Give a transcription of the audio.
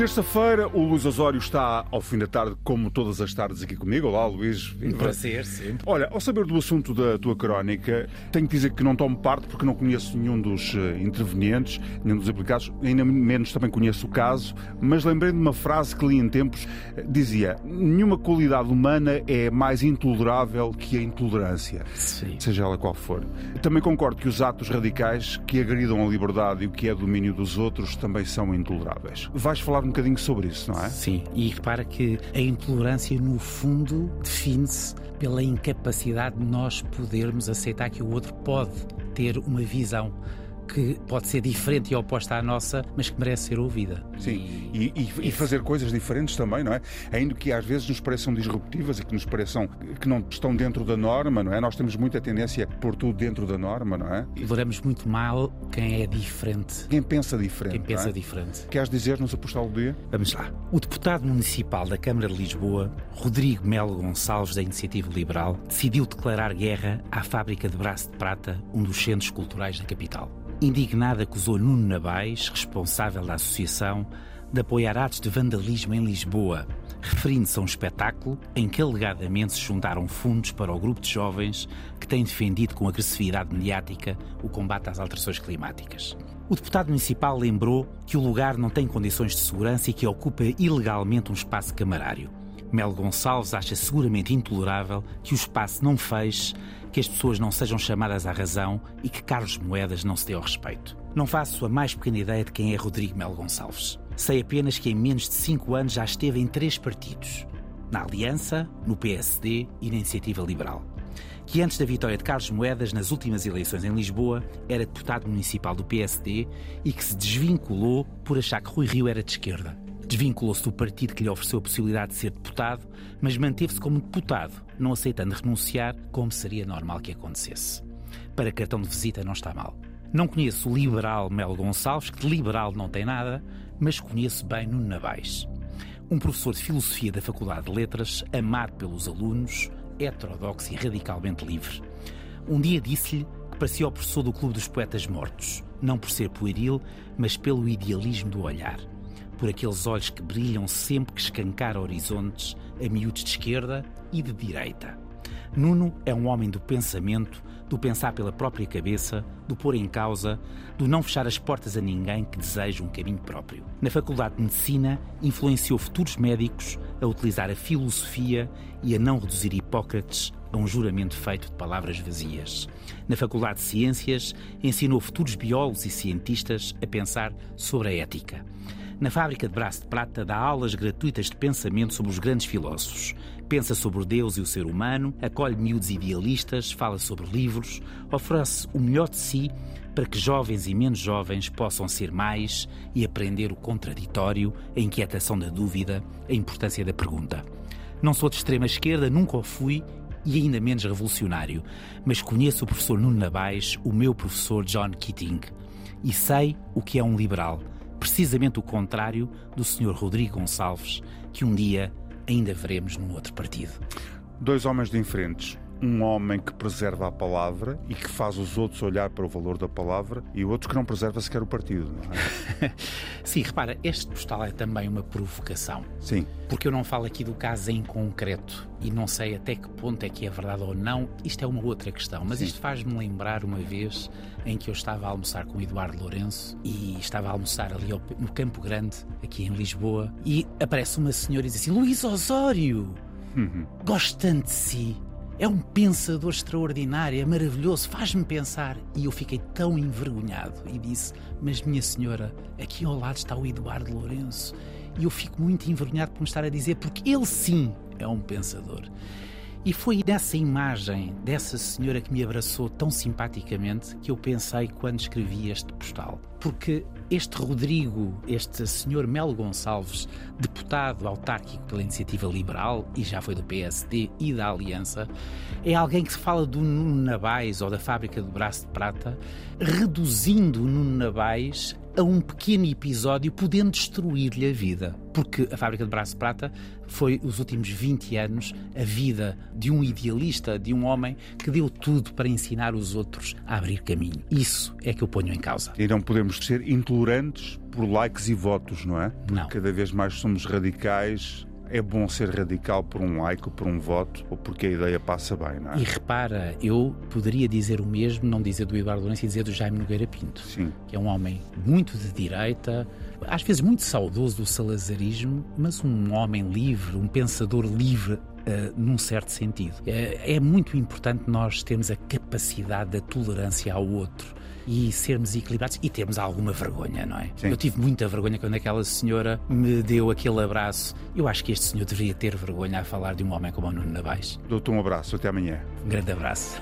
Terça-feira, o Luís Osório está ao fim da tarde, como todas as tardes, aqui comigo. Olá, Luís. Um prazer, sempre. Olha, ao saber do assunto da tua crónica, tenho que dizer que não tomo parte porque não conheço nenhum dos eh, intervenientes, nenhum dos implicados, ainda menos também conheço o caso, mas lembrei de uma frase que li em tempos, eh, dizia, nenhuma qualidade humana é mais intolerável que a intolerância, Sim. seja ela qual for. Também concordo que os atos radicais que agridam a liberdade e o que é domínio dos outros também são intoleráveis. Vais falar um bocadinho sobre isso, não é? Sim, e repara que a intolerância, no fundo, define-se pela incapacidade de nós podermos aceitar que o outro pode ter uma visão que pode ser diferente e oposta à nossa, mas que merece ser ouvida. Sim, e, e, e, fazer coisas diferentes também, não é? Ainda que às vezes nos pareçam disruptivas e que nos pareçam que não estão dentro da norma, não é? Nós temos muita tendência por tudo dentro da norma, não é? Toleramos muito mal quem é diferente. Quem pensa diferente. Quem pensa é? diferente. Queres dizer-nos a postal do dia? Vamos lá. O deputado municipal da Câmara de Lisboa, Rodrigo Melo Gonçalves, da Iniciativa Liberal, decidiu declarar guerra à fábrica de braço de prata, um dos centros culturais da capital. Indignado, acusou Nuno Nabais, responsável da associação, de apoiar atos de vandalismo em Lisboa, referindo-se a um espetáculo em que alegadamente se juntaram fundos para o grupo de jovens que tem defendido com agressividade mediática o combate às alterações climáticas. O deputado municipal lembrou que o lugar não tem condições de segurança e que ocupa ilegalmente um espaço camarário. Melo Gonçalves acha seguramente intolerável que o espaço não feche, que as pessoas não sejam chamadas à razão e que Carlos Moedas não se dê ao respeito. Não faço a mais pequena ideia de quem é Rodrigo Melo Gonçalves. Sei apenas que em menos de cinco anos já esteve em três partidos: na Aliança, no PSD e na Iniciativa Liberal. Que antes da vitória de Carlos Moedas nas últimas eleições em Lisboa era deputado municipal do PSD e que se desvinculou por achar que Rui Rio era de esquerda. Desvinculou-se do partido que lhe ofereceu a possibilidade de ser deputado, mas manteve-se como deputado, não aceitando renunciar, como seria normal que acontecesse. Para cartão de visita não está mal. Não conheço o liberal Melo Gonçalves, que de liberal não tem nada, mas conheço bem Nuno Nabais. Um professor de filosofia da Faculdade de Letras, amado pelos alunos, heterodoxo e radicalmente livre. Um dia disse-lhe que parecia o professor do Clube dos Poetas Mortos, não por ser pueril, mas pelo idealismo do olhar por aqueles olhos que brilham sempre que escancar horizontes a miúdos de esquerda e de direita. Nuno é um homem do pensamento, do pensar pela própria cabeça, do pôr em causa, do não fechar as portas a ninguém que deseja um caminho próprio. Na Faculdade de Medicina, influenciou futuros médicos a utilizar a filosofia e a não reduzir Hipócrates a um juramento feito de palavras vazias. Na Faculdade de Ciências, ensinou futuros biólogos e cientistas a pensar sobre a ética. Na fábrica de braço de prata dá aulas gratuitas de pensamento sobre os grandes filósofos. Pensa sobre Deus e o ser humano, acolhe miúdos idealistas, fala sobre livros, oferece o melhor de si para que jovens e menos jovens possam ser mais e aprender o contraditório, a inquietação da dúvida, a importância da pergunta. Não sou de extrema esquerda, nunca o fui e ainda menos revolucionário, mas conheço o professor Nuno Nabais, o meu professor John Keating, e sei o que é um liberal precisamente o contrário do Sr. Rodrigo Gonçalves, que um dia ainda veremos num outro partido. Dois homens diferentes. Um homem que preserva a palavra e que faz os outros olhar para o valor da palavra e outro que não preserva sequer o partido. Não é? Sim, repara, este postal é também uma provocação. Sim. Porque eu não falo aqui do caso em concreto e não sei até que ponto é que é verdade ou não. Isto é uma outra questão, mas Sim. isto faz-me lembrar uma vez em que eu estava a almoçar com o Eduardo Lourenço e estava a almoçar ali no Campo Grande, aqui em Lisboa, e aparece uma senhora e diz assim: Luís Osório, uhum. gosto tanto de si. É um pensador extraordinário, é maravilhoso, faz-me pensar. E eu fiquei tão envergonhado e disse: Mas, minha senhora, aqui ao lado está o Eduardo Lourenço. E eu fico muito envergonhado por me estar a dizer, porque ele sim é um pensador. E foi nessa imagem dessa senhora que me abraçou tão simpaticamente que eu pensei quando escrevi este postal. Porque este Rodrigo, este senhor Melo Gonçalves, deputado autárquico pela Iniciativa Liberal e já foi do PSD e da Aliança, é alguém que se fala do Nuno Nabais ou da fábrica do Braço de Prata, reduzindo o Nuno Nabais a um pequeno episódio, podendo destruir-lhe a vida. Porque a fábrica de braço de prata foi, os últimos 20 anos, a vida de um idealista, de um homem que deu tudo para ensinar os outros a abrir caminho. Isso é que eu ponho em causa. E não podemos ser intolerantes por likes e votos, não é? Não. Cada vez mais somos radicais é bom ser radical por um like ou por um voto ou porque a ideia passa bem, não é? E repara, eu poderia dizer o mesmo, não dizer do Eduardo Lourenço e dizer do Jaime Nogueira Pinto, Sim. que é um homem muito de direita, às vezes muito saudoso do salazarismo, mas um homem livre, um pensador livre Uh, num certo sentido. É, é muito importante nós termos a capacidade da tolerância ao outro e sermos equilibrados e termos alguma vergonha, não é? Sim. Eu tive muita vergonha quando aquela senhora me deu aquele abraço. Eu acho que este senhor deveria ter vergonha a falar de um homem como o Nuno Nabais. Dou-te um abraço, até amanhã. Um grande abraço.